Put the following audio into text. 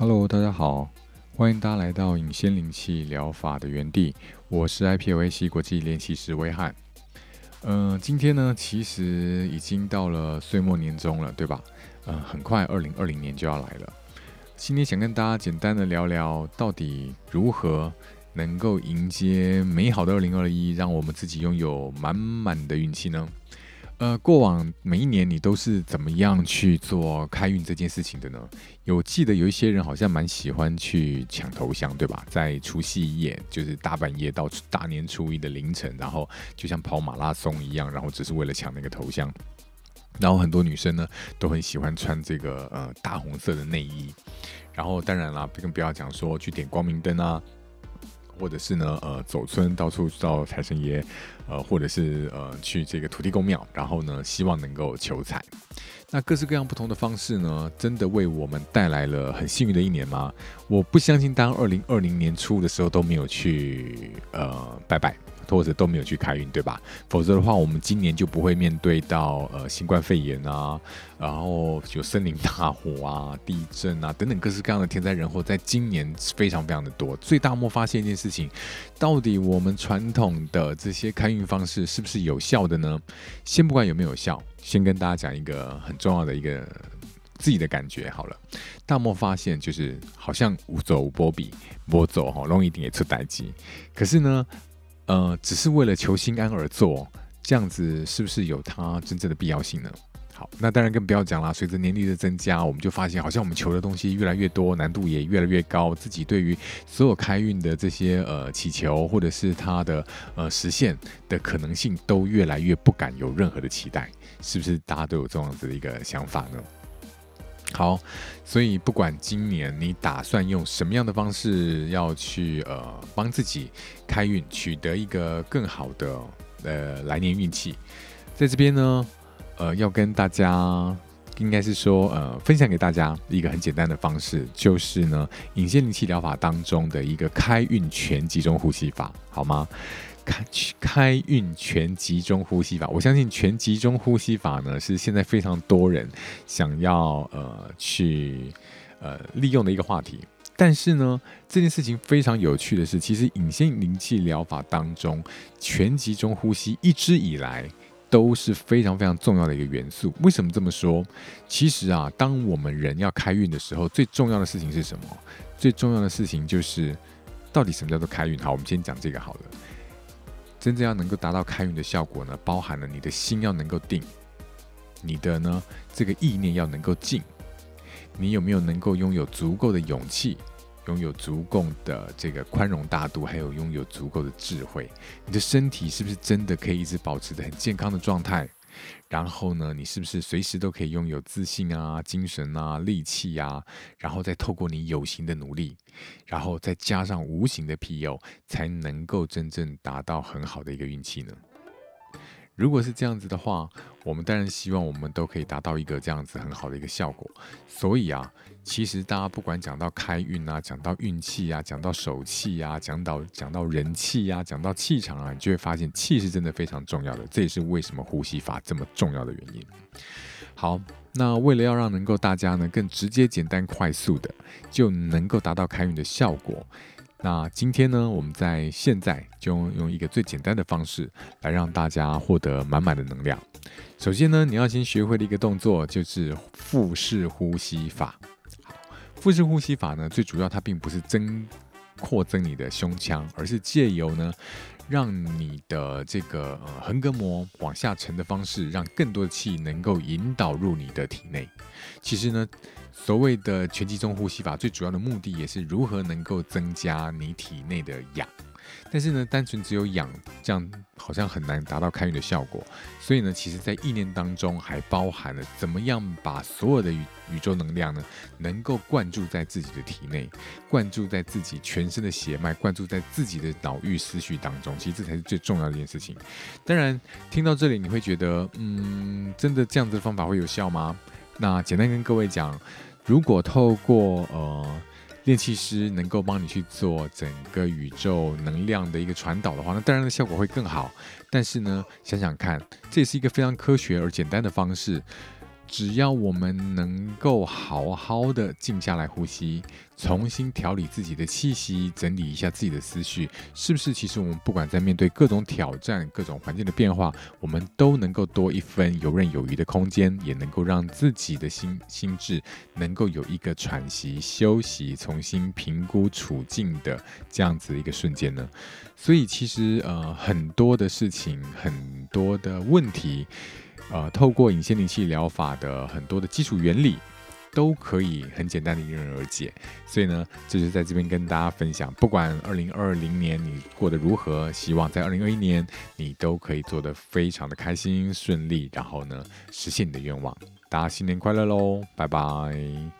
Hello，大家好，欢迎大家来到隐仙灵气疗法的原地，我是 IPOAC 国际练习师威汉。嗯，今天呢，其实已经到了岁末年终了，对吧？嗯，很快二零二零年就要来了。今天想跟大家简单的聊聊，到底如何能够迎接美好的二零二一，让我们自己拥有满满的运气呢？呃，过往每一年你都是怎么样去做开运这件事情的呢？有记得有一些人好像蛮喜欢去抢头香，对吧？在除夕夜，就是大半夜到大年初一的凌晨，然后就像跑马拉松一样，然后只是为了抢那个头香。然后很多女生呢都很喜欢穿这个呃大红色的内衣。然后当然啦，更不要讲说去点光明灯啊。或者是呢，呃，走村到处到财神爷，呃，或者是呃，去这个土地公庙，然后呢，希望能够求财。那各式各样不同的方式呢，真的为我们带来了很幸运的一年吗？我不相信，当二零二零年初的时候都没有去呃拜拜。或者都没有去开运，对吧？否则的话，我们今年就不会面对到呃新冠肺炎啊，然后有森林大火啊、地震啊等等各式各样的天灾人祸，在今年非常非常的多。最大莫发现一件事情，到底我们传统的这些开运方式是不是有效的呢？先不管有没有效，先跟大家讲一个很重要的一个自己的感觉好了。大莫发现就是好像无走无波比，波走哈容易点也出代机，可是呢？呃，只是为了求心安而做，这样子是不是有它真正的必要性呢？好，那当然更不要讲啦。随着年龄的增加，我们就发现好像我们求的东西越来越多，难度也越来越高，自己对于所有开运的这些呃祈求，或者是它的呃实现的可能性，都越来越不敢有任何的期待，是不是？大家都有这样子的一个想法呢？好，所以不管今年你打算用什么样的方式要去呃帮自己开运，取得一个更好的呃来年运气，在这边呢，呃要跟大家应该是说呃分享给大家一个很简单的方式，就是呢隐性灵气疗法当中的一个开运全集中呼吸法，好吗？开开运全集中呼吸法，我相信全集中呼吸法呢是现在非常多人想要呃去呃利用的一个话题。但是呢，这件事情非常有趣的是，其实隐性灵气疗法当中，全集中呼吸一直以来都是非常非常重要的一个元素。为什么这么说？其实啊，当我们人要开运的时候，最重要的事情是什么？最重要的事情就是到底什么叫做开运？好，我们先讲这个好了。真正要能够达到开运的效果呢，包含了你的心要能够定，你的呢这个意念要能够静，你有没有能够拥有足够的勇气，拥有足够的这个宽容大度，还有拥有足够的智慧？你的身体是不是真的可以一直保持的很健康的状态？然后呢，你是不是随时都可以拥有自信啊、精神啊、力气啊？然后再透过你有形的努力，然后再加上无形的庇佑，才能够真正达到很好的一个运气呢？如果是这样子的话，我们当然希望我们都可以达到一个这样子很好的一个效果。所以啊，其实大家不管讲到开运啊，讲到运气啊，讲到手气啊，讲到讲到人气啊，讲到气场啊，你就会发现气是真的非常重要的。这也是为什么呼吸法这么重要的原因。好，那为了要让能够大家呢更直接、简单、快速的就能够达到开运的效果。那今天呢，我们在现在就用一个最简单的方式来让大家获得满满的能量。首先呢，你要先学会的一个动作就是腹式呼吸法。腹式呼吸法呢，最主要它并不是增扩增你的胸腔，而是借由呢，让你的这个呃横膈膜往下沉的方式，让更多的气能够引导入你的体内。其实呢。所谓的全集中呼吸法，最主要的目的也是如何能够增加你体内的氧。但是呢，单纯只有氧，这样好像很难达到开运的效果。所以呢，其实在意念当中还包含了怎么样把所有的宇宇宙能量呢，能够灌注在自己的体内，灌注在自己全身的血脉，灌注在自己的脑域思绪当中。其实这才是最重要的一件事情。当然，听到这里你会觉得，嗯，真的这样子的方法会有效吗？那简单跟各位讲。如果透过呃炼气师能够帮你去做整个宇宙能量的一个传导的话，那当然的效果会更好。但是呢，想想看，这也是一个非常科学而简单的方式。只要我们能够好好的静下来呼吸，重新调理自己的气息，整理一下自己的思绪，是不是？其实我们不管在面对各种挑战、各种环境的变化，我们都能够多一分游刃有余的空间，也能够让自己的心心智能够有一个喘息、休息、重新评估处境的这样子一个瞬间呢？所以，其实呃，很多的事情，很多的问题。呃，透过隐形灵气疗法的很多的基础原理，都可以很简单的迎刃而解。所以呢，这就在这边跟大家分享。不管二零二零年你过得如何，希望在二零二一年你都可以做得非常的开心顺利，然后呢，实现你的愿望。大家新年快乐喽，拜拜。